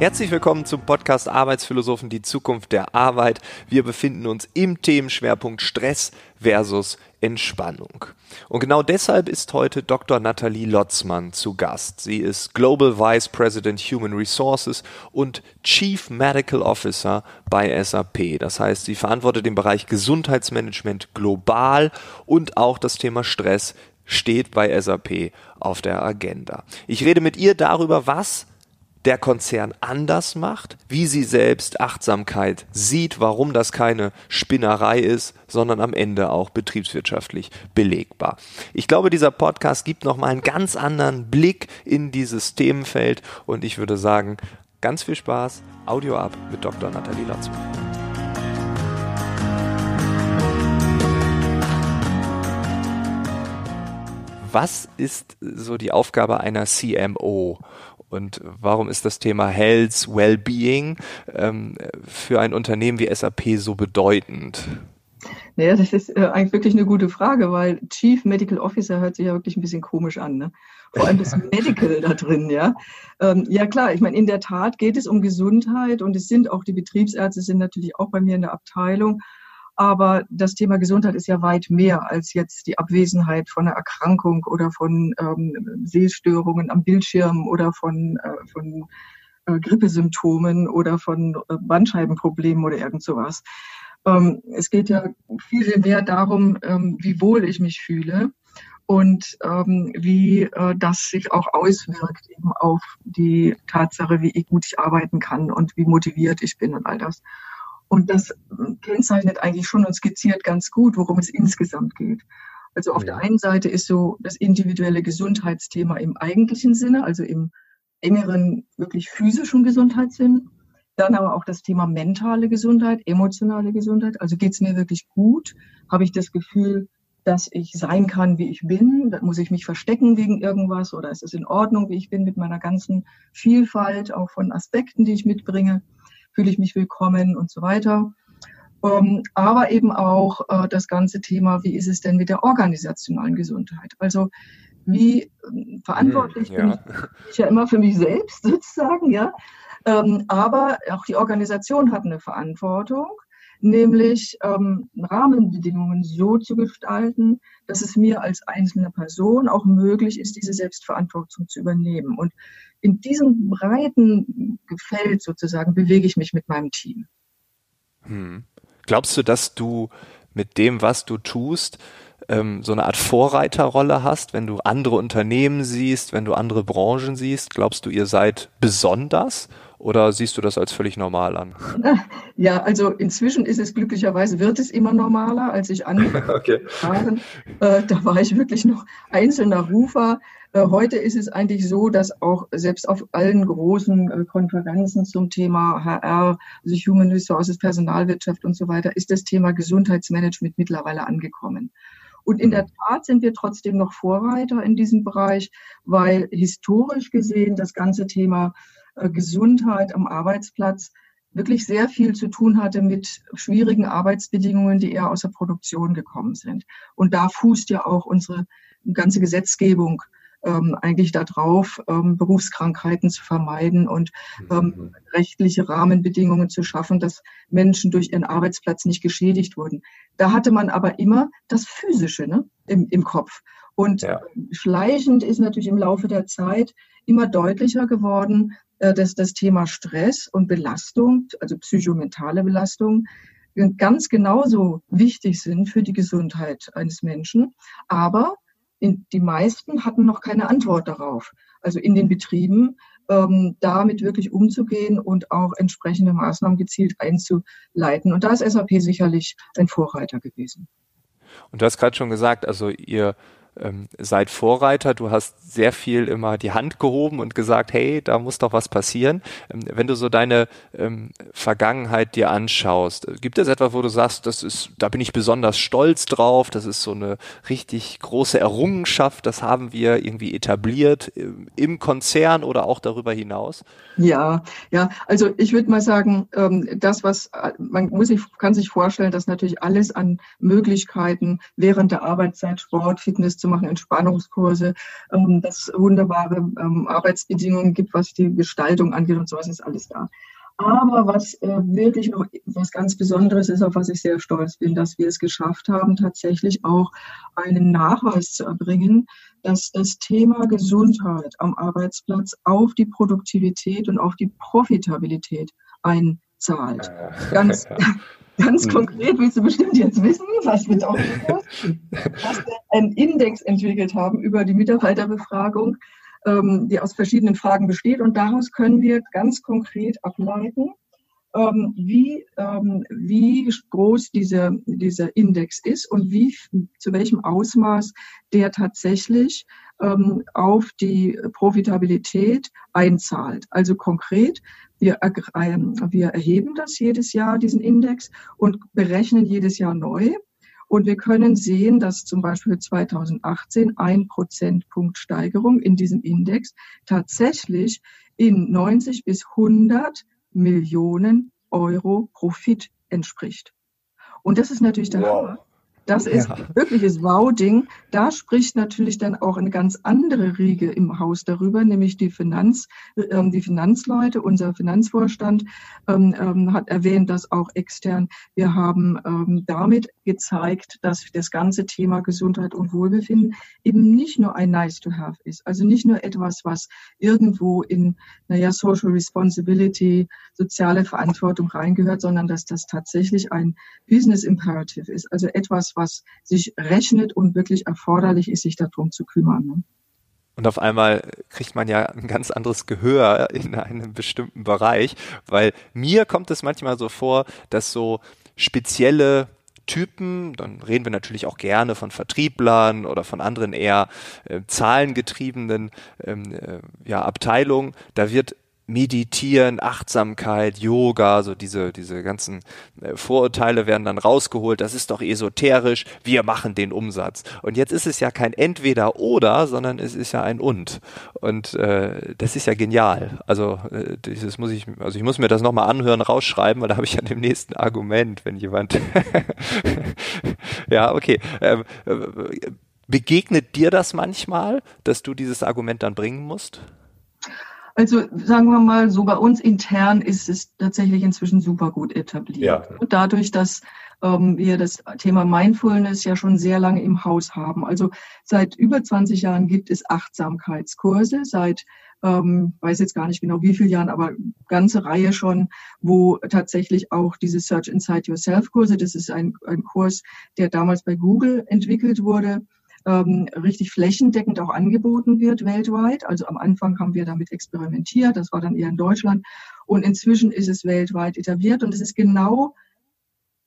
Herzlich willkommen zum Podcast Arbeitsphilosophen, die Zukunft der Arbeit. Wir befinden uns im Themenschwerpunkt Stress versus Entspannung. Und genau deshalb ist heute Dr. Nathalie Lotzmann zu Gast. Sie ist Global Vice President Human Resources und Chief Medical Officer bei SAP. Das heißt, sie verantwortet den Bereich Gesundheitsmanagement global und auch das Thema Stress steht bei SAP auf der Agenda. Ich rede mit ihr darüber, was der Konzern anders macht, wie sie selbst Achtsamkeit sieht, warum das keine Spinnerei ist, sondern am Ende auch betriebswirtschaftlich belegbar. Ich glaube, dieser Podcast gibt nochmal einen ganz anderen Blick in dieses Themenfeld und ich würde sagen, ganz viel Spaß, Audio ab mit Dr. Nathalie Lotzmann. Was ist so die Aufgabe einer CMO? Und warum ist das Thema Health, Wellbeing ähm, für ein Unternehmen wie SAP so bedeutend? Naja, das ist äh, eigentlich wirklich eine gute Frage, weil Chief Medical Officer hört sich ja wirklich ein bisschen komisch an. Ne? Vor allem das Medical da drin, ja. Ähm, ja klar, ich meine, in der Tat geht es um Gesundheit und es sind auch die Betriebsärzte sind natürlich auch bei mir in der Abteilung. Aber das Thema Gesundheit ist ja weit mehr als jetzt die Abwesenheit von einer Erkrankung oder von ähm, Sehstörungen am Bildschirm oder von, äh, von äh, Grippesymptomen oder von äh, Bandscheibenproblemen oder irgend sowas. Ähm, es geht ja viel mehr darum, ähm, wie wohl ich mich fühle und ähm, wie äh, das sich auch auswirkt eben auf die Tatsache, wie gut ich arbeiten kann und wie motiviert ich bin und all das. Und das kennzeichnet eigentlich schon und skizziert ganz gut, worum es insgesamt geht. Also auf ja. der einen Seite ist so das individuelle Gesundheitsthema im eigentlichen Sinne, also im engeren, wirklich physischen Gesundheitssinn. Dann aber auch das Thema mentale Gesundheit, emotionale Gesundheit. Also geht es mir wirklich gut? Habe ich das Gefühl, dass ich sein kann, wie ich bin? Muss ich mich verstecken wegen irgendwas? Oder ist es in Ordnung, wie ich bin mit meiner ganzen Vielfalt, auch von Aspekten, die ich mitbringe? Fühle ich mich willkommen und so weiter. Ähm, aber eben auch äh, das ganze Thema, wie ist es denn mit der organisationalen Gesundheit? Also wie äh, verantwortlich hm, ja. bin ich, ich ja immer für mich selbst sozusagen, ja. Ähm, aber auch die Organisation hat eine Verantwortung, nämlich ähm, Rahmenbedingungen so zu gestalten, dass es mir als einzelne Person auch möglich ist, diese Selbstverantwortung zu übernehmen. Und in diesem breiten Feld sozusagen bewege ich mich mit meinem Team. Hm. Glaubst du, dass du mit dem, was du tust, ähm, so eine Art Vorreiterrolle hast, wenn du andere Unternehmen siehst, wenn du andere Branchen siehst? Glaubst du, ihr seid besonders oder siehst du das als völlig normal an? Ja, also inzwischen ist es glücklicherweise, wird es immer normaler. Als ich angefangen okay. Waren, äh, da war ich wirklich noch einzelner Rufer. Äh, heute ist es eigentlich so, dass auch selbst auf allen großen äh, Konferenzen zum Thema HR, also Human Resources, Personalwirtschaft und so weiter, ist das Thema Gesundheitsmanagement mittlerweile angekommen. Und in der Tat sind wir trotzdem noch Vorreiter in diesem Bereich, weil historisch gesehen das ganze Thema Gesundheit am Arbeitsplatz wirklich sehr viel zu tun hatte mit schwierigen Arbeitsbedingungen, die eher aus der Produktion gekommen sind. Und da fußt ja auch unsere ganze Gesetzgebung ähm, eigentlich darauf, ähm, Berufskrankheiten zu vermeiden und ähm, mhm. rechtliche Rahmenbedingungen zu schaffen, dass Menschen durch ihren Arbeitsplatz nicht geschädigt wurden. Da hatte man aber immer das Physische ne, im, im Kopf. Und ja. schleichend ist natürlich im Laufe der Zeit immer deutlicher geworden, äh, dass das Thema Stress und Belastung, also psychomentale Belastung, ganz genauso wichtig sind für die Gesundheit eines Menschen. Aber die meisten hatten noch keine Antwort darauf. Also in den Betrieben ähm, damit wirklich umzugehen und auch entsprechende Maßnahmen gezielt einzuleiten. Und da ist SAP sicherlich ein Vorreiter gewesen. Und du hast gerade schon gesagt, also ihr ähm, seid Vorreiter. Du hast sehr viel immer die Hand gehoben und gesagt, hey, da muss doch was passieren. Ähm, wenn du so deine ähm, Vergangenheit dir anschaust, äh, gibt es etwas, wo du sagst, das ist, da bin ich besonders stolz drauf, das ist so eine richtig große Errungenschaft, das haben wir irgendwie etabliert äh, im Konzern oder auch darüber hinaus? Ja, ja, also ich würde mal sagen, ähm, das, was äh, man muss sich, kann sich vorstellen, dass natürlich alles an Möglichkeiten während der Arbeitszeit Sport, Fitness zu machen Entspannungskurse, ähm, dass wunderbare ähm, Arbeitsbedingungen gibt, was die Gestaltung angeht und sowas ist alles da. Aber was äh, wirklich noch was ganz Besonderes ist, auf was ich sehr stolz bin, dass wir es geschafft haben, tatsächlich auch einen Nachweis zu erbringen, dass das Thema Gesundheit am Arbeitsplatz auf die Produktivität und auf die Profitabilität einzahlt. Ganz, ganz hm. konkret willst du bestimmt jetzt wissen, was mit auch dass wir einen Index entwickelt haben über die Mitarbeiterbefragung ähm, die aus verschiedenen Fragen besteht. Und daraus können wir ganz konkret ableiten, ähm, wie, ähm, wie groß dieser, dieser Index ist und wie, zu welchem Ausmaß der tatsächlich ähm, auf die Profitabilität einzahlt. Also konkret, wir, wir erheben das jedes Jahr, diesen Index, und berechnen jedes Jahr neu. Und wir können sehen, dass zum Beispiel 2018 ein Prozentpunkt Steigerung in diesem Index tatsächlich in 90 bis 100 Millionen Euro Profit entspricht. Und das ist natürlich der wow. Hammer. Das ist ja. wirkliches Wow-Ding. Da spricht natürlich dann auch eine ganz andere Riege im Haus darüber, nämlich die Finanz, ähm, die Finanzleute. Unser Finanzvorstand ähm, ähm, hat erwähnt, dass auch extern wir haben ähm, damit gezeigt, dass das ganze Thema Gesundheit und Wohlbefinden eben nicht nur ein Nice to Have ist, also nicht nur etwas, was irgendwo in, naja, Social Responsibility, soziale Verantwortung reingehört, sondern dass das tatsächlich ein Business Imperative ist, also etwas, was sich rechnet und wirklich erforderlich ist, sich darum zu kümmern. Ne? Und auf einmal kriegt man ja ein ganz anderes Gehör in einem bestimmten Bereich, weil mir kommt es manchmal so vor, dass so spezielle Typen, dann reden wir natürlich auch gerne von Vertrieblern oder von anderen eher äh, zahlengetriebenen ähm, äh, ja, Abteilungen, da wird Meditieren, Achtsamkeit, Yoga, so diese, diese ganzen äh, Vorurteile werden dann rausgeholt. Das ist doch esoterisch. Wir machen den Umsatz. Und jetzt ist es ja kein Entweder oder, sondern es ist ja ein Und. Und äh, das ist ja genial. Also äh, dieses muss ich, also ich muss mir das nochmal anhören, rausschreiben, weil da habe ich ja dem nächsten Argument, wenn jemand. ja, okay. Ähm, äh, begegnet dir das manchmal, dass du dieses Argument dann bringen musst? Also sagen wir mal, so bei uns intern ist es tatsächlich inzwischen super gut etabliert. Ja. Dadurch, dass ähm, wir das Thema Mindfulness ja schon sehr lange im Haus haben. Also seit über 20 Jahren gibt es Achtsamkeitskurse, seit ähm, weiß jetzt gar nicht genau wie viele Jahren, aber ganze Reihe schon, wo tatsächlich auch diese Search Inside Yourself Kurse, das ist ein, ein Kurs, der damals bei Google entwickelt wurde, ähm, richtig flächendeckend auch angeboten wird weltweit. Also am Anfang haben wir damit experimentiert, das war dann eher in Deutschland und inzwischen ist es weltweit etabliert und es ist genau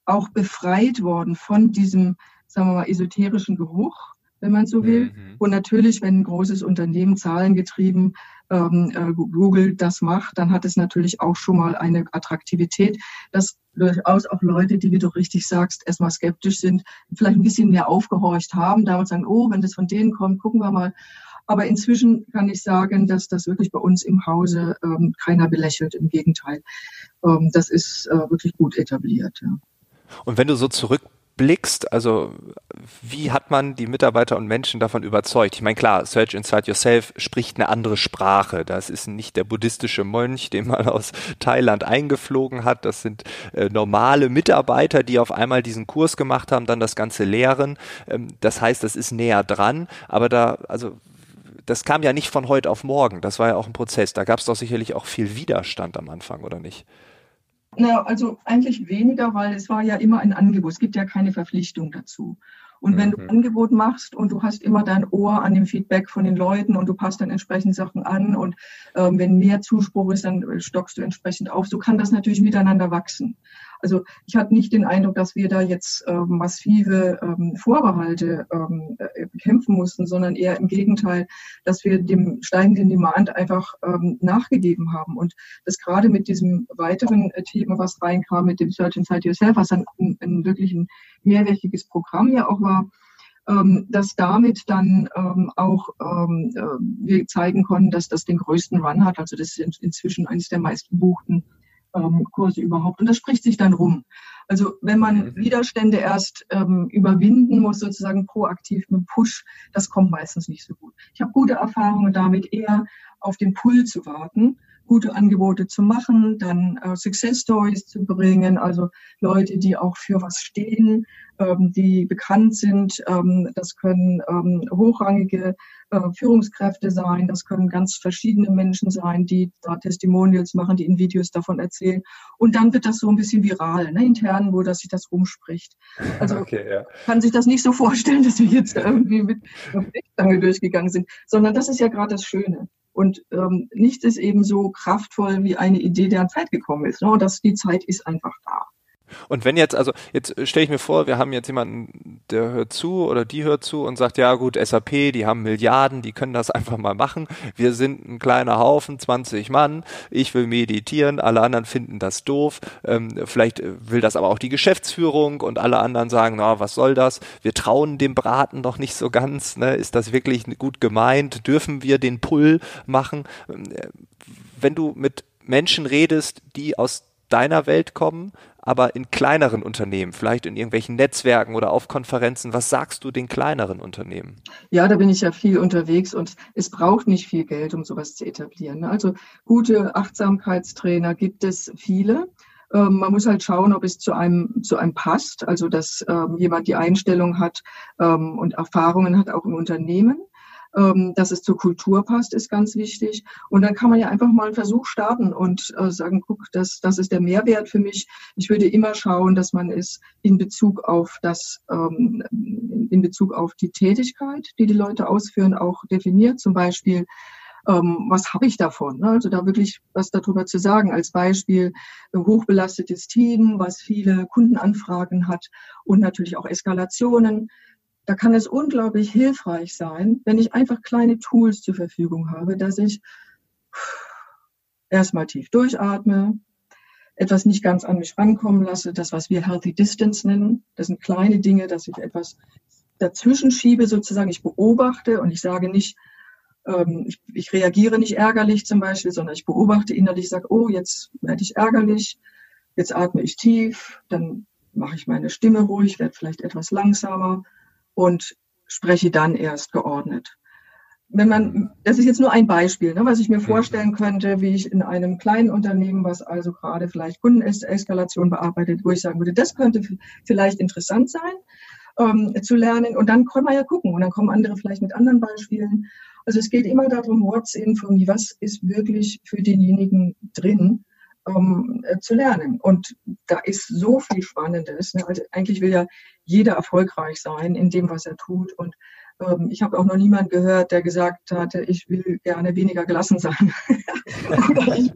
auch befreit worden von diesem, sagen wir mal, esoterischen Geruch, wenn man so will. Mhm. Und natürlich, wenn ein großes Unternehmen zahlengetrieben Google das macht, dann hat es natürlich auch schon mal eine Attraktivität, dass durchaus auch Leute, die, wie du richtig sagst, erstmal skeptisch sind, vielleicht ein bisschen mehr aufgehorcht haben, damals sagen, oh, wenn das von denen kommt, gucken wir mal. Aber inzwischen kann ich sagen, dass das wirklich bei uns im Hause ähm, keiner belächelt. Im Gegenteil, ähm, das ist äh, wirklich gut etabliert. Ja. Und wenn du so zurück blickst, also wie hat man die Mitarbeiter und Menschen davon überzeugt? Ich meine, klar, Search Inside Yourself spricht eine andere Sprache. Das ist nicht der buddhistische Mönch, den man aus Thailand eingeflogen hat. Das sind äh, normale Mitarbeiter, die auf einmal diesen Kurs gemacht haben, dann das Ganze lehren. Ähm, das heißt, das ist näher dran. Aber da, also das kam ja nicht von heute auf morgen. Das war ja auch ein Prozess. Da gab es doch sicherlich auch viel Widerstand am Anfang, oder nicht? Na, also eigentlich weniger, weil es war ja immer ein Angebot. Es gibt ja keine Verpflichtung dazu. Und wenn du ein mhm. Angebot machst und du hast immer dein Ohr an dem Feedback von den Leuten und du passt dann entsprechend Sachen an und ähm, wenn mehr Zuspruch ist, dann stockst du entsprechend auf. So kann das natürlich miteinander wachsen. Also ich hatte nicht den Eindruck, dass wir da jetzt ähm, massive ähm, Vorbehalte ähm, äh, bekämpfen mussten, sondern eher im Gegenteil, dass wir dem steigenden Demand einfach ähm, nachgegeben haben. Und das gerade mit diesem weiteren äh, Thema, was reinkam, mit dem Search Inside Yourself, was dann ein, ein wirklich ein mehrwöchiges Programm ja auch war, ähm, dass damit dann ähm, auch ähm, äh, wir zeigen konnten, dass das den größten Run hat. Also das ist in, inzwischen eines der meistgebuchten ähm, Kurse überhaupt. Und das spricht sich dann rum. Also wenn man mhm. Widerstände erst ähm, überwinden muss, sozusagen proaktiv mit Push, das kommt meistens nicht so gut. Ich habe gute Erfahrungen damit, eher auf den Pull zu warten gute Angebote zu machen, dann äh, Success Stories zu bringen, also Leute, die auch für was stehen, ähm, die bekannt sind. Ähm, das können ähm, hochrangige äh, Führungskräfte sein, das können ganz verschiedene Menschen sein, die da Testimonials machen, die in Videos davon erzählen. Und dann wird das so ein bisschen viral, ne, intern, wo das sich das rumspricht. Also okay, ja. kann sich das nicht so vorstellen, dass wir jetzt irgendwie mit einer durchgegangen sind, sondern das ist ja gerade das Schöne. Und ähm, nichts ist eben so kraftvoll wie eine Idee, deren Zeit gekommen ist. Ne? Und das, die Zeit ist einfach da. Und wenn jetzt, also jetzt stelle ich mir vor, wir haben jetzt jemanden, der hört zu oder die hört zu und sagt, ja gut, SAP, die haben Milliarden, die können das einfach mal machen. Wir sind ein kleiner Haufen, 20 Mann, ich will meditieren, alle anderen finden das doof. Ähm, vielleicht will das aber auch die Geschäftsführung und alle anderen sagen, na, was soll das? Wir trauen dem Braten doch nicht so ganz. Ne? Ist das wirklich gut gemeint? Dürfen wir den Pull machen? Ähm, wenn du mit Menschen redest, die aus deiner Welt kommen, aber in kleineren Unternehmen, vielleicht in irgendwelchen Netzwerken oder auf Konferenzen, was sagst du den kleineren Unternehmen? Ja, da bin ich ja viel unterwegs und es braucht nicht viel Geld, um sowas zu etablieren. Ne? Also gute Achtsamkeitstrainer gibt es viele. Ähm, man muss halt schauen, ob es zu einem, zu einem passt, also dass ähm, jemand die Einstellung hat ähm, und Erfahrungen hat auch im Unternehmen ähm, dass es zur Kultur passt, ist ganz wichtig. Und dann kann man ja einfach mal einen Versuch starten und äh, sagen, guck, das, das ist der Mehrwert für mich. Ich würde immer schauen, dass man es in Bezug auf das, ähm, in Bezug auf die Tätigkeit, die die Leute ausführen, auch definiert. Zum Beispiel, ähm, was habe ich davon? Ne? Also da wirklich was darüber zu sagen. Als Beispiel hochbelastetes Team, was viele Kundenanfragen hat und natürlich auch Eskalationen da kann es unglaublich hilfreich sein, wenn ich einfach kleine Tools zur Verfügung habe, dass ich erstmal tief durchatme, etwas nicht ganz an mich rankommen lasse, das, was wir Healthy Distance nennen. Das sind kleine Dinge, dass ich etwas dazwischen schiebe, sozusagen. Ich beobachte und ich sage nicht, ähm, ich, ich, reagiere nicht ärgerlich zum Beispiel, sondern ich beobachte innerlich, sage, oh, jetzt werde ich ärgerlich, jetzt atme ich tief, dann mache ich meine Stimme ruhig, werde vielleicht etwas langsamer und spreche dann erst geordnet. Wenn man, das ist jetzt nur ein Beispiel, ne, was ich mir mhm. vorstellen könnte, wie ich in einem kleinen Unternehmen, was also gerade vielleicht Kundeneskalation bearbeitet, wo ich sagen würde, das könnte vielleicht interessant sein ähm, zu lernen. Und dann kann man ja gucken und dann kommen andere vielleicht mit anderen Beispielen. Also es geht immer darum, what's in for me, was ist wirklich für denjenigen drin um, äh, zu lernen. Und da ist so viel Spannendes. Ne? Also eigentlich will ja jeder erfolgreich sein in dem, was er tut. Und ähm, ich habe auch noch niemand gehört, der gesagt hatte, ich will gerne weniger gelassen sein. oder ich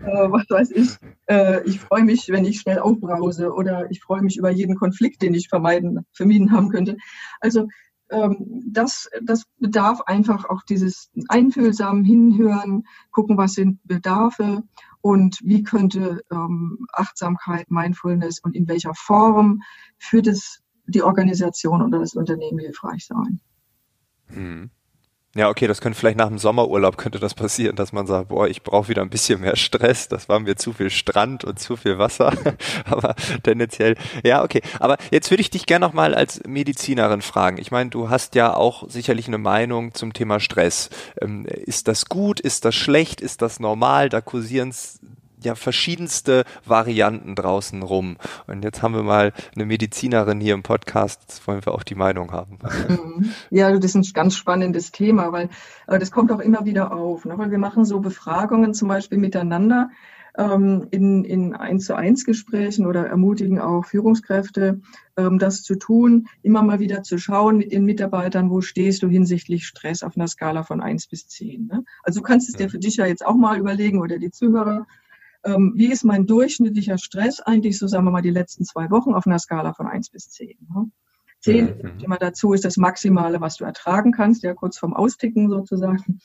äh, was weiß ich, äh, ich freue mich, wenn ich schnell aufbrause oder ich freue mich über jeden Konflikt, den ich vermeiden, vermieden haben könnte. Also ähm, das, das bedarf einfach auch dieses einfühlsamen Hinhören, gucken, was sind Bedarfe und wie könnte ähm, Achtsamkeit, Mindfulness und in welcher Form für das, die Organisation oder das Unternehmen hilfreich sein. Hm. Ja, okay, das könnte vielleicht nach dem Sommerurlaub könnte das passieren, dass man sagt, boah, ich brauche wieder ein bisschen mehr Stress, das war mir zu viel Strand und zu viel Wasser, aber tendenziell, ja, okay. Aber jetzt würde ich dich gerne nochmal als Medizinerin fragen. Ich meine, du hast ja auch sicherlich eine Meinung zum Thema Stress. Ähm, ist das gut, ist das schlecht, ist das normal? Da kursieren ja verschiedenste Varianten draußen rum. Und jetzt haben wir mal eine Medizinerin hier im Podcast, jetzt wollen wir auch die Meinung haben. Mhm. Ja, das ist ein ganz spannendes Thema, weil äh, das kommt auch immer wieder auf. Ne? Weil wir machen so Befragungen zum Beispiel miteinander ähm, in, in eins zu eins Gesprächen oder ermutigen auch Führungskräfte, ähm, das zu tun, immer mal wieder zu schauen mit ihren Mitarbeitern, wo stehst du hinsichtlich Stress auf einer Skala von eins bis zehn. Ne? Also du kannst es dir für dich ja jetzt auch mal überlegen oder die Zuhörer, ähm, wie ist mein durchschnittlicher Stress eigentlich, so sagen wir mal, die letzten zwei Wochen auf einer Skala von eins bis zehn. Ne? 10 mhm. immer dazu ist das Maximale, was du ertragen kannst, ja, kurz vorm Austicken sozusagen.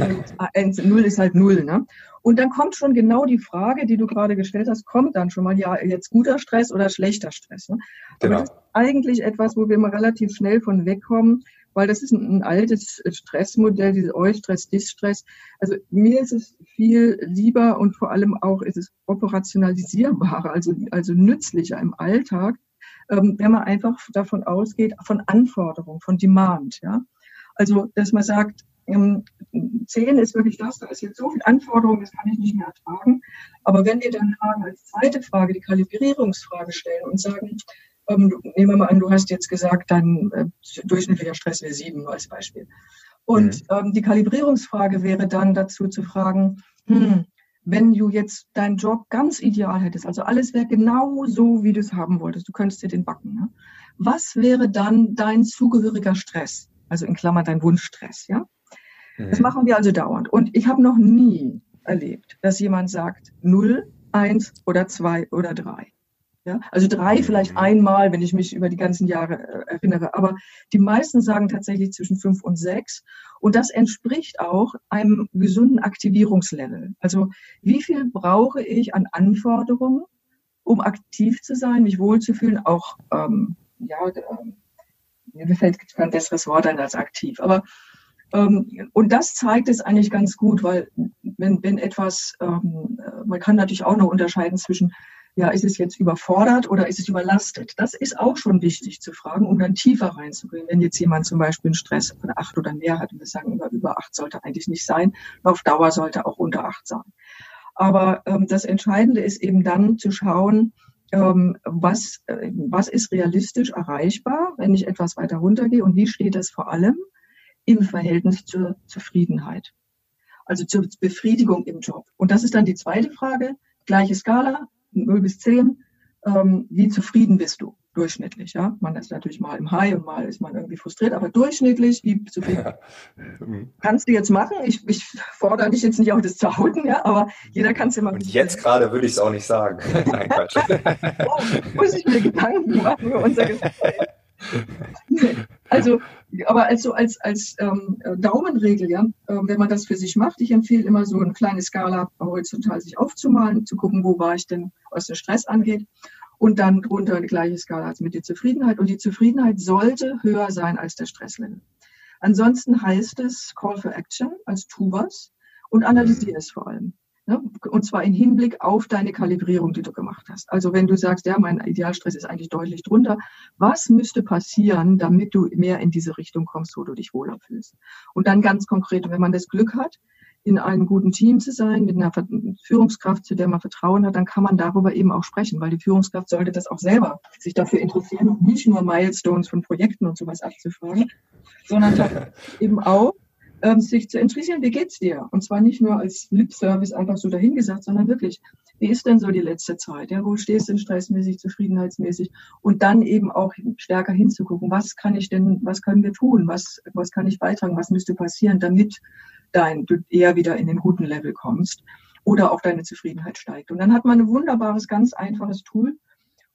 Und 0 ist halt 0. Ne? Und dann kommt schon genau die Frage, die du gerade gestellt hast, kommt dann schon mal, ja, jetzt guter Stress oder schlechter Stress. Ne? Genau. Aber das ist eigentlich etwas, wo wir mal relativ schnell von wegkommen, weil das ist ein, ein altes Stressmodell, dieses Eustress, Distress. Also mir ist es viel lieber und vor allem auch ist es operationalisierbarer, also, also nützlicher im Alltag, ähm, wenn man einfach davon ausgeht, von Anforderungen, von Demand. Ja? Also, dass man sagt, ähm, 10 ist wirklich das, da ist jetzt so viel Anforderung, das kann ich nicht mehr ertragen. Aber wenn wir dann als zweite Frage, die Kalibrierungsfrage stellen und sagen, ähm, nehmen wir mal an, du hast jetzt gesagt, dein äh, durchschnittlicher Stress wäre 7 als Beispiel. Und mhm. ähm, die Kalibrierungsfrage wäre dann dazu zu fragen, hm, wenn du jetzt deinen Job ganz ideal hättest, also alles wäre genau so, wie du es haben wolltest, du könntest dir den backen. Ne? Was wäre dann dein zugehöriger Stress? Also in Klammern dein Wunschstress, ja? Mhm. Das machen wir also dauernd. Und ich habe noch nie erlebt, dass jemand sagt null, eins oder zwei oder drei. Ja, also drei vielleicht mhm. einmal, wenn ich mich über die ganzen Jahre äh, erinnere. Aber die meisten sagen tatsächlich zwischen fünf und sechs. Und das entspricht auch einem gesunden Aktivierungslevel. Also wie viel brauche ich an Anforderungen, um aktiv zu sein, mich wohlzufühlen, auch, ähm, ja, äh, mir fällt kein besseres Wort ein als aktiv. Aber ähm, und das zeigt es eigentlich ganz gut, weil wenn, wenn etwas, ähm, äh, man kann natürlich auch noch unterscheiden zwischen ja, ist es jetzt überfordert oder ist es überlastet? Das ist auch schon wichtig zu fragen, um dann tiefer reinzugehen. Wenn jetzt jemand zum Beispiel einen Stress von acht oder mehr hat und wir sagen, über, über acht sollte eigentlich nicht sein, auf Dauer sollte auch unter acht sein. Aber ähm, das Entscheidende ist eben dann zu schauen, ähm, was, äh, was ist realistisch erreichbar, wenn ich etwas weiter runtergehe und wie steht das vor allem im Verhältnis zur Zufriedenheit. Also zur Befriedigung im Job. Und das ist dann die zweite Frage. Gleiche Skala, 0 bis 10, ähm, wie zufrieden bist du durchschnittlich? Ja, man ist natürlich mal im High und mal ist man irgendwie frustriert, aber durchschnittlich, wie zufrieden ja. Kannst du jetzt machen? Ich, ich fordere dich jetzt nicht auf das zu hauten, ja, aber jeder kann es immer. Und jetzt gerade würde ich es auch nicht sagen. Nein, Quatsch. oh, muss ich mir Gedanken machen über unser Gespräch. also, aber als, so als, als ähm, Daumenregel, ja, äh, wenn man das für sich macht, ich empfehle immer so eine kleine Skala horizontal sich aufzumalen, zu gucken, wo war ich denn, was den Stress angeht. Und dann drunter eine gleiche Skala als mit der Zufriedenheit. Und die Zufriedenheit sollte höher sein als der Stresslevel. Ansonsten heißt es Call for Action, als tu was und analysiere es vor allem. Ne? Und zwar im Hinblick auf deine Kalibrierung, die du gemacht hast. Also wenn du sagst, ja, mein Idealstress ist eigentlich deutlich drunter, was müsste passieren, damit du mehr in diese Richtung kommst, wo du dich wohler fühlst? Und dann ganz konkret, wenn man das Glück hat, in einem guten Team zu sein, mit einer Führungskraft, zu der man Vertrauen hat, dann kann man darüber eben auch sprechen, weil die Führungskraft sollte das auch selber sich dafür interessieren und nicht nur Milestones von Projekten und sowas abzufragen, sondern eben auch ähm, sich zu interessieren, wie geht's dir? Und zwar nicht nur als Lip-Service einfach so dahingesagt, sondern wirklich, wie ist denn so die letzte Zeit? Ja, wo stehst du denn stressmäßig, zufriedenheitsmäßig? Und dann eben auch stärker hinzugucken, was kann ich denn, was können wir tun? Was, was kann ich beitragen? Was müsste passieren, damit dein, du eher wieder in den guten Level kommst oder auch deine Zufriedenheit steigt? Und dann hat man ein wunderbares, ganz einfaches Tool,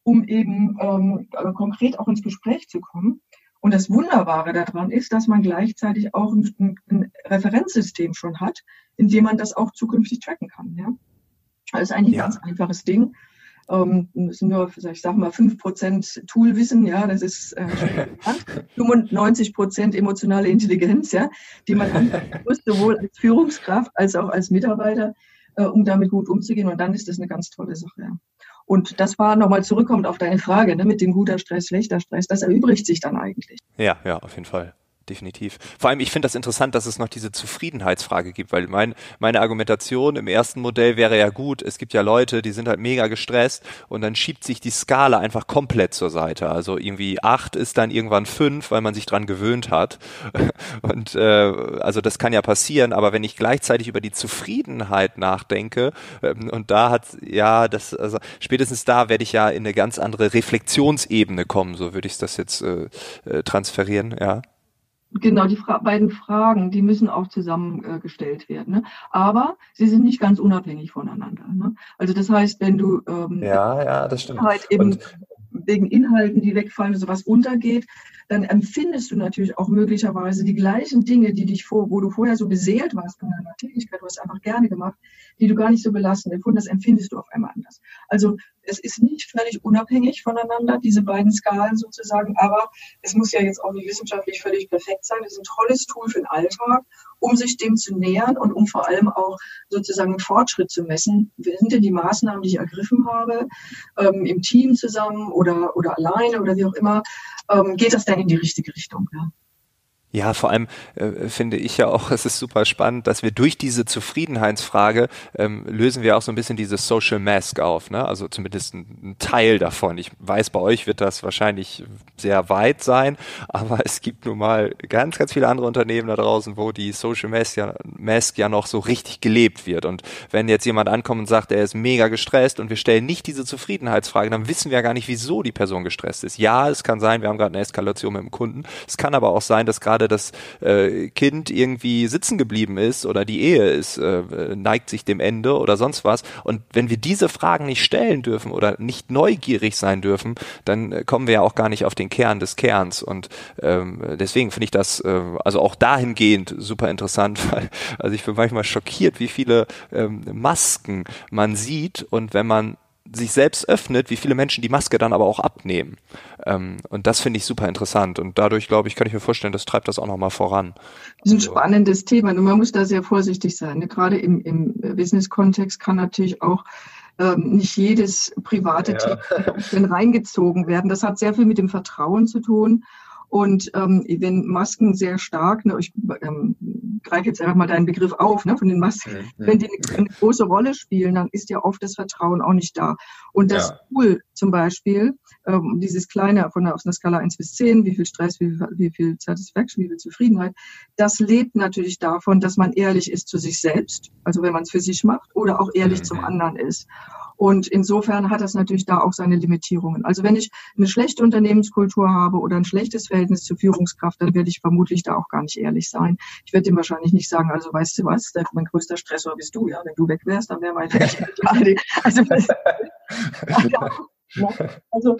um eben ähm, konkret auch ins Gespräch zu kommen und das Wunderbare daran ist, dass man gleichzeitig auch ein, ein Referenzsystem schon hat, in dem man das auch zukünftig tracken kann. Ja? Also eigentlich ja. ein ganz einfaches Ding. Ähm, das sind nur, ich sage mal, 5% Toolwissen, ja, das ist äh, 95% emotionale Intelligenz, ja, die man muss, sowohl als Führungskraft als auch als Mitarbeiter, äh, um damit gut umzugehen. Und dann ist das eine ganz tolle Sache. Ja. Und das war nochmal zurückkommt auf deine Frage, ne, mit dem guter Stress, schlechter Stress, das erübrigt sich dann eigentlich. Ja, ja, auf jeden Fall definitiv. Vor allem, ich finde das interessant, dass es noch diese Zufriedenheitsfrage gibt, weil mein, meine Argumentation im ersten Modell wäre ja gut, es gibt ja Leute, die sind halt mega gestresst und dann schiebt sich die Skala einfach komplett zur Seite. Also irgendwie acht ist dann irgendwann fünf, weil man sich dran gewöhnt hat. Und äh, also das kann ja passieren, aber wenn ich gleichzeitig über die Zufriedenheit nachdenke, ähm, und da hat, ja, das, also spätestens da werde ich ja in eine ganz andere Reflexionsebene kommen, so würde ich das jetzt äh, äh, transferieren, ja. Genau, die Fra beiden Fragen, die müssen auch zusammengestellt äh, werden. Ne? Aber sie sind nicht ganz unabhängig voneinander. Ne? Also das heißt, wenn du ähm, ja, ja, das stimmt. Halt eben Und wegen Inhalten, die wegfallen, sowas untergeht, dann empfindest du natürlich auch möglicherweise die gleichen Dinge, die dich vor, wo du vorher so beseelt warst von deiner Tätigkeit, du hast einfach gerne gemacht, die du gar nicht so belastend empfunden hast, empfindest du auf einmal anders. Also es ist nicht völlig unabhängig voneinander, diese beiden Skalen sozusagen, aber es muss ja jetzt auch nicht wissenschaftlich völlig perfekt sein. Es ist ein tolles Tool für den Alltag, um sich dem zu nähern und um vor allem auch sozusagen Fortschritt zu messen. Sind denn die Maßnahmen, die ich ergriffen habe, ähm, im Team zusammen oder, oder alleine oder wie auch immer, ähm, geht das denn in die richtige Richtung? Ja? Ja, vor allem äh, finde ich ja auch, es ist super spannend, dass wir durch diese Zufriedenheitsfrage ähm, lösen wir auch so ein bisschen diese Social Mask auf, ne? Also zumindest ein, ein, Teil davon. Ich weiß, bei euch wird das wahrscheinlich sehr weit sein, aber es gibt nun mal ganz, ganz viele andere Unternehmen da draußen, wo die Social Mask ja, Mask ja noch so richtig gelebt wird. Und wenn jetzt jemand ankommt und sagt, er ist mega gestresst und wir stellen nicht diese Zufriedenheitsfrage, dann wissen wir ja gar nicht, wieso die Person gestresst ist. Ja, es kann sein, wir haben gerade eine Eskalation mit dem Kunden. Es kann aber auch sein, dass gerade gerade das äh, Kind irgendwie sitzen geblieben ist oder die Ehe ist, äh, neigt sich dem Ende oder sonst was. Und wenn wir diese Fragen nicht stellen dürfen oder nicht neugierig sein dürfen, dann äh, kommen wir ja auch gar nicht auf den Kern des Kerns. Und ähm, deswegen finde ich das äh, also auch dahingehend super interessant, weil also ich bin manchmal schockiert, wie viele ähm, Masken man sieht und wenn man sich selbst öffnet, wie viele Menschen die Maske dann aber auch abnehmen. Ähm, und das finde ich super interessant. Und dadurch, glaube ich, kann ich mir vorstellen, das treibt das auch nochmal voran. Das ist ein also spannendes Thema. Und man muss da sehr vorsichtig sein. Gerade im, im Business-Kontext kann natürlich auch ähm, nicht jedes private ja. Thema reingezogen werden. Das hat sehr viel mit dem Vertrauen zu tun. Und ähm, wenn Masken sehr stark, ne, ich ähm, greife jetzt einfach mal deinen Begriff auf, ne, von den Masken, mhm. wenn die eine, eine, große Rolle spielen, dann ist ja oft das Vertrauen auch nicht da. Und das ja. Tool zum Beispiel, ähm, dieses kleine von der, aus einer Skala 1 bis 10, wie viel Stress, wie viel, wie viel Satisfaction, wie viel Zufriedenheit, das lebt natürlich davon, dass man ehrlich ist zu sich selbst, also wenn man es für sich macht, oder auch ehrlich mhm. zum anderen ist. Und insofern hat das natürlich da auch seine Limitierungen. Also wenn ich eine schlechte Unternehmenskultur habe oder ein schlechtes Verhältnis zur Führungskraft, dann werde ich vermutlich da auch gar nicht ehrlich sein. Ich werde dem wahrscheinlich nicht sagen, also weißt du was, mein größter Stressor bist du, ja. Wenn du weg wärst, dann wäre mein Also, also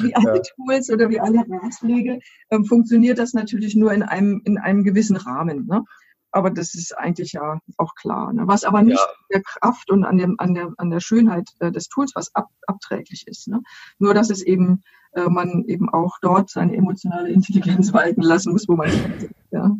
wie alle Tools oder wie alle Ratschläge ähm, funktioniert das natürlich nur in einem, in einem gewissen Rahmen. Ne? Aber das ist eigentlich ja auch klar. Ne? Was aber nicht ja. der Kraft und an, dem, an, der, an der Schönheit äh, des Tools, was ab, abträglich ist. Ne? Nur, dass es eben äh, man eben auch dort seine emotionale Intelligenz walten lassen muss, wo man ja.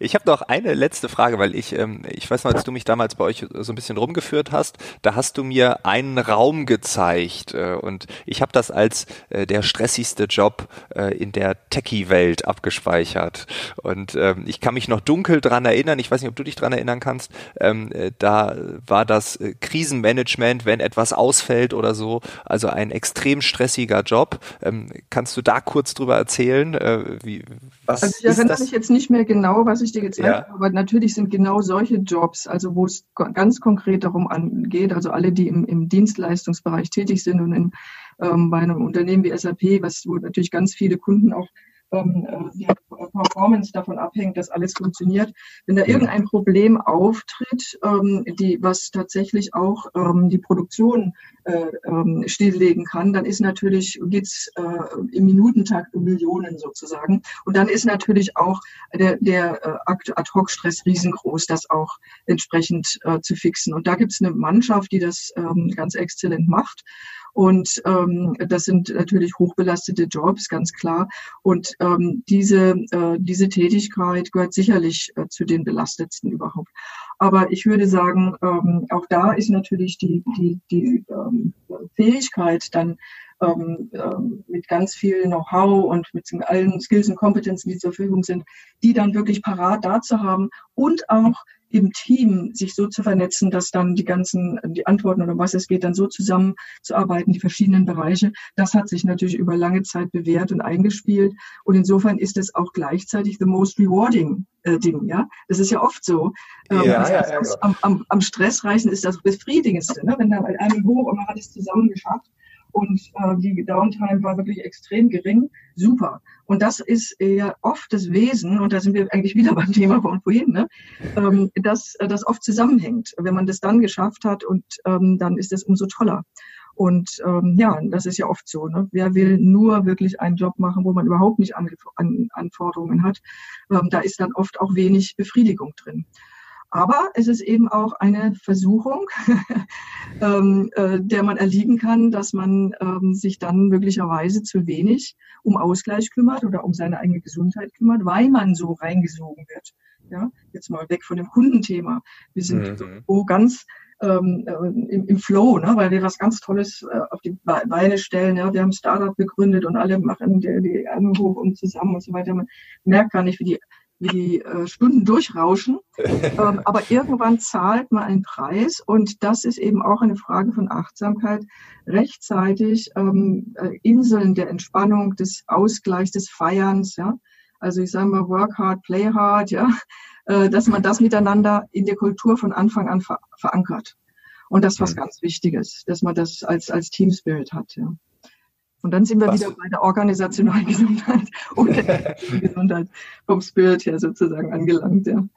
Ich habe noch eine letzte Frage, weil ich, ähm, ich weiß noch, als du mich damals bei euch so ein bisschen rumgeführt hast, da hast du mir einen Raum gezeigt äh, und ich habe das als äh, der stressigste Job äh, in der Techie-Welt abgespeichert. Und ähm, ich kann mich noch dunkel dran erinnern, ich weiß nicht, ob du dich dran erinnern kannst, ähm, äh, da war das äh, Krisenmanagement, wenn etwas ausfällt oder so, also ein extrem stressiger Job. Ähm, kannst du da kurz drüber erzählen? Äh, wie, was also ich erinnere mich jetzt nicht mehr genau, was ich dir gezeigt ja. habe, aber natürlich sind genau solche Jobs, also wo es ganz konkret darum angeht, also alle, die im, im Dienstleistungsbereich tätig sind und in, ähm, bei einem Unternehmen wie SAP, was wo natürlich ganz viele Kunden auch ähm, die Performance davon abhängt, dass alles funktioniert. Wenn da irgendein Problem auftritt, ähm, die, was tatsächlich auch ähm, die Produktion äh, ähm, stilllegen kann, dann ist natürlich, geht's äh, im Minutentakt um Millionen sozusagen. Und dann ist natürlich auch der, der äh, Ad-Hoc-Stress riesengroß, das auch entsprechend äh, zu fixen. Und da gibt's eine Mannschaft, die das ähm, ganz exzellent macht. Und ähm, das sind natürlich hochbelastete Jobs, ganz klar. Und ähm, diese, äh, diese Tätigkeit gehört sicherlich äh, zu den belastetsten überhaupt. Aber ich würde sagen, ähm, auch da ist natürlich die, die, die ähm, Fähigkeit dann ähm, ähm, mit ganz viel Know-how und mit allen Skills und Kompetenzen, die zur Verfügung sind, die dann wirklich parat da zu haben und auch im Team sich so zu vernetzen, dass dann die ganzen, die Antworten oder was es geht, dann so zusammenzuarbeiten, die verschiedenen Bereiche, das hat sich natürlich über lange Zeit bewährt und eingespielt. Und insofern ist es auch gleichzeitig the most rewarding äh, Ding, ja. Das ist ja oft so. Ähm, ja, ja, ja, am, am, am stressreichsten ist das befriedigendste, ne? wenn da bei einem hoch und man hat es zusammen geschafft und äh, die Downtime war wirklich extrem gering. Super. Und das ist ja oft das Wesen, und da sind wir eigentlich wieder beim Thema von vorhin, ne? ähm, dass das oft zusammenhängt. Wenn man das dann geschafft hat und ähm, dann ist das umso toller. Und ähm, ja, das ist ja oft so. Ne? Wer will nur wirklich einen Job machen, wo man überhaupt nicht an, an Anforderungen hat? Ähm, da ist dann oft auch wenig Befriedigung drin. Aber es ist eben auch eine Versuchung, ähm, äh, der man erliegen kann, dass man ähm, sich dann möglicherweise zu wenig um Ausgleich kümmert oder um seine eigene Gesundheit kümmert, weil man so reingesogen wird. Ja, jetzt mal weg von dem Kundenthema. Wir sind mhm. so ganz ähm, äh, im, im Flow, ne, weil wir was ganz Tolles äh, auf die Beine stellen. Ja. Wir haben Startup gegründet und alle machen die, die Arme hoch und zusammen und so weiter. Man merkt gar nicht, wie die wie die äh, Stunden durchrauschen. ähm, aber irgendwann zahlt man einen Preis und das ist eben auch eine Frage von Achtsamkeit, rechtzeitig ähm, äh, Inseln der Entspannung, des Ausgleichs, des Feierns, ja. Also ich sage mal, work hard, play hard, ja, äh, dass man das miteinander in der Kultur von Anfang an ver verankert. Und das ist was mhm. ganz Wichtiges, dass man das als, als Team Spirit hat, ja. Und dann sind wir Was? wieder bei der organisationalen Gesundheit und der Gesundheit vom Spirit her sozusagen angelangt, ja.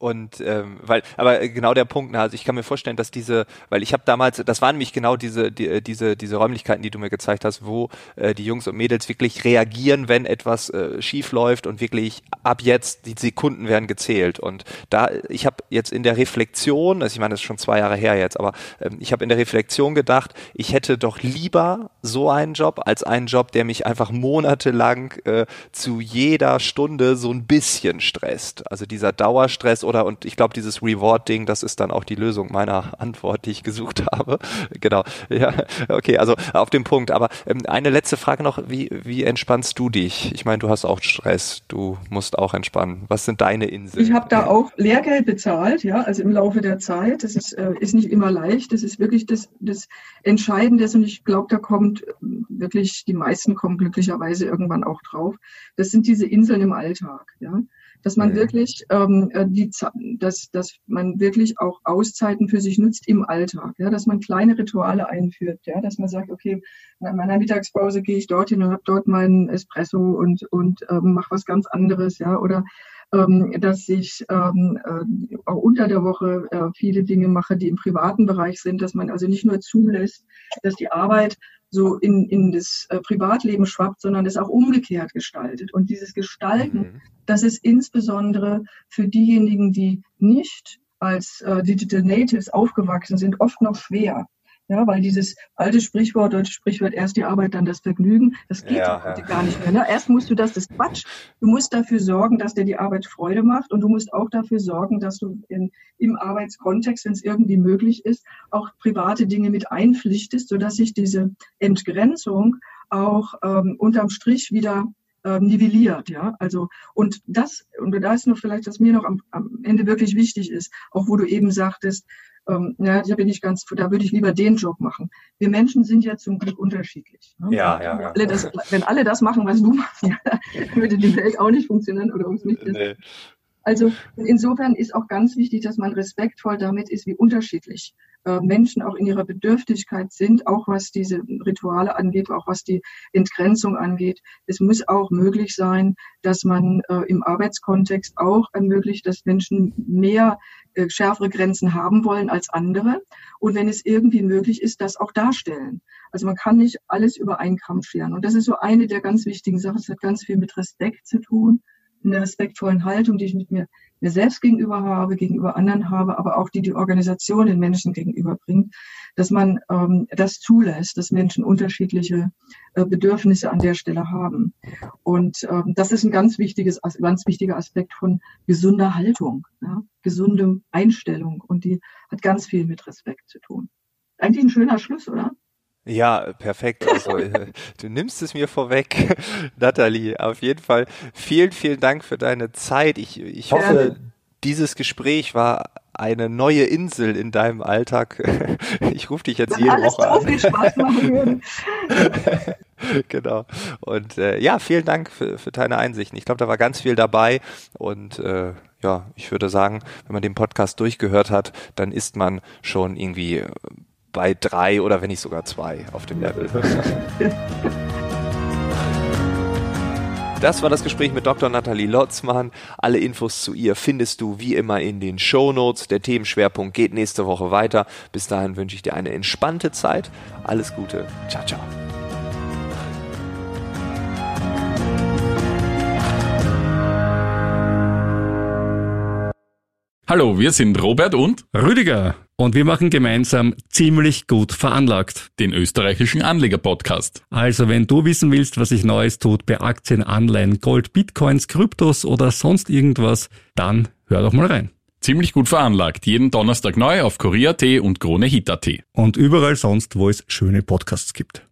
Und ähm, weil, aber genau der Punkt, also ich kann mir vorstellen, dass diese, weil ich habe damals, das waren nämlich genau diese, die, äh, diese, diese Räumlichkeiten, die du mir gezeigt hast, wo äh, die Jungs und Mädels wirklich reagieren, wenn etwas äh, schief läuft und wirklich ab jetzt die Sekunden werden gezählt. Und da, ich habe jetzt in der Reflexion, also ich meine, das ist schon zwei Jahre her jetzt, aber ähm, ich habe in der Reflexion gedacht, ich hätte doch lieber so einen Job als einen Job, der mich einfach monatelang äh, zu jeder Stunde so ein bisschen stresst. Also dieser Dauerstress oder und ich glaube, dieses Reward-Ding, das ist dann auch die Lösung meiner Antwort, die ich gesucht habe. genau. Ja, okay, also auf dem Punkt. Aber ähm, eine letzte Frage noch, wie, wie entspannst du dich? Ich meine, du hast auch Stress, du musst auch entspannen. Was sind deine Inseln? Ich habe da auch Lehrgeld bezahlt, ja, also im Laufe der Zeit. Das ist, äh, ist nicht immer leicht. Das ist wirklich das, das Entscheidende und ich glaube, da kommt wirklich, die meisten kommen glücklicherweise irgendwann auch drauf. Das sind diese Inseln im Alltag, ja dass man mhm. wirklich ähm, äh, die, dass, dass man wirklich auch Auszeiten für sich nutzt im Alltag, ja, dass man kleine Rituale einführt, ja, dass man sagt, okay, in meiner Mittagspause gehe ich dorthin und habe dort meinen Espresso und und ähm, mache was ganz anderes, ja, oder dass ich ähm, äh, auch unter der Woche äh, viele Dinge mache, die im privaten Bereich sind, dass man also nicht nur zulässt, dass die Arbeit so in, in das äh, Privatleben schwappt, sondern es auch umgekehrt gestaltet. Und dieses Gestalten, mhm. das ist insbesondere für diejenigen, die nicht als äh, Digital Natives aufgewachsen sind, oft noch schwer. Ja, weil dieses alte Sprichwort, deutsche Sprichwort, erst die Arbeit, dann das Vergnügen, das geht ja, heute ja. gar nicht mehr. Ne? Erst musst du das, das Quatsch. Du musst dafür sorgen, dass dir die Arbeit Freude macht und du musst auch dafür sorgen, dass du in, im Arbeitskontext, wenn es irgendwie möglich ist, auch private Dinge mit einpflichtest, sodass sich diese Entgrenzung auch ähm, unterm Strich wieder ähm, nivelliert, ja. Also und das und da ist noch vielleicht, was mir noch am, am Ende wirklich wichtig ist, auch wo du eben sagtest, ähm, ja, da bin ich ganz, da würde ich lieber den Job machen. Wir Menschen sind ja zum Glück unterschiedlich. Ne? Ja, ja, ja. Alle das, wenn alle das machen, was du machst, ja, würde die Welt auch nicht funktionieren oder uns nicht. Nee. Also insofern ist auch ganz wichtig, dass man respektvoll damit ist, wie unterschiedlich äh, Menschen auch in ihrer Bedürftigkeit sind, auch was diese Rituale angeht, auch was die Entgrenzung angeht. Es muss auch möglich sein, dass man äh, im Arbeitskontext auch ermöglicht, dass Menschen mehr schärfere Grenzen haben wollen als andere. Und wenn es irgendwie möglich ist, das auch darstellen. Also man kann nicht alles über einen Kamm scheren. Und das ist so eine der ganz wichtigen Sachen. Es hat ganz viel mit Respekt zu tun in der respektvollen Haltung, die ich mit mir, mir selbst gegenüber habe, gegenüber anderen habe, aber auch die die Organisation den Menschen gegenüberbringt, dass man ähm, das zulässt, dass Menschen unterschiedliche äh, Bedürfnisse an der Stelle haben. Und ähm, das ist ein ganz wichtiges, ganz wichtiger Aspekt von gesunder Haltung, ja? gesunde Einstellung. Und die hat ganz viel mit Respekt zu tun. Eigentlich ein schöner Schluss, oder? Ja, perfekt. Also äh, du nimmst es mir vorweg, Nathalie. Auf jeden Fall vielen, vielen Dank für deine Zeit. Ich, ich hoffe, dieses Gespräch war eine neue Insel in deinem Alltag. Ich rufe dich jetzt jede Woche an. Viel Spaß machen genau. Und äh, ja, vielen Dank für, für deine Einsichten. Ich glaube, da war ganz viel dabei. Und äh, ja, ich würde sagen, wenn man den Podcast durchgehört hat, dann ist man schon irgendwie bei drei oder wenn nicht sogar zwei auf dem Level. Das war das Gespräch mit Dr. Nathalie Lotzmann. Alle Infos zu ihr findest du wie immer in den Show Notes. Der Themenschwerpunkt geht nächste Woche weiter. Bis dahin wünsche ich dir eine entspannte Zeit. Alles Gute. Ciao, ciao. Hallo, wir sind Robert und Rüdiger und wir machen gemeinsam ziemlich gut veranlagt. Den österreichischen Anleger-Podcast. Also wenn du wissen willst, was sich Neues tut bei Aktien, Anleihen, Gold, Bitcoins, Kryptos oder sonst irgendwas, dann hör doch mal rein. Ziemlich gut veranlagt. Jeden Donnerstag neu auf Korea.at und KroneHit.at. Und überall sonst, wo es schöne Podcasts gibt.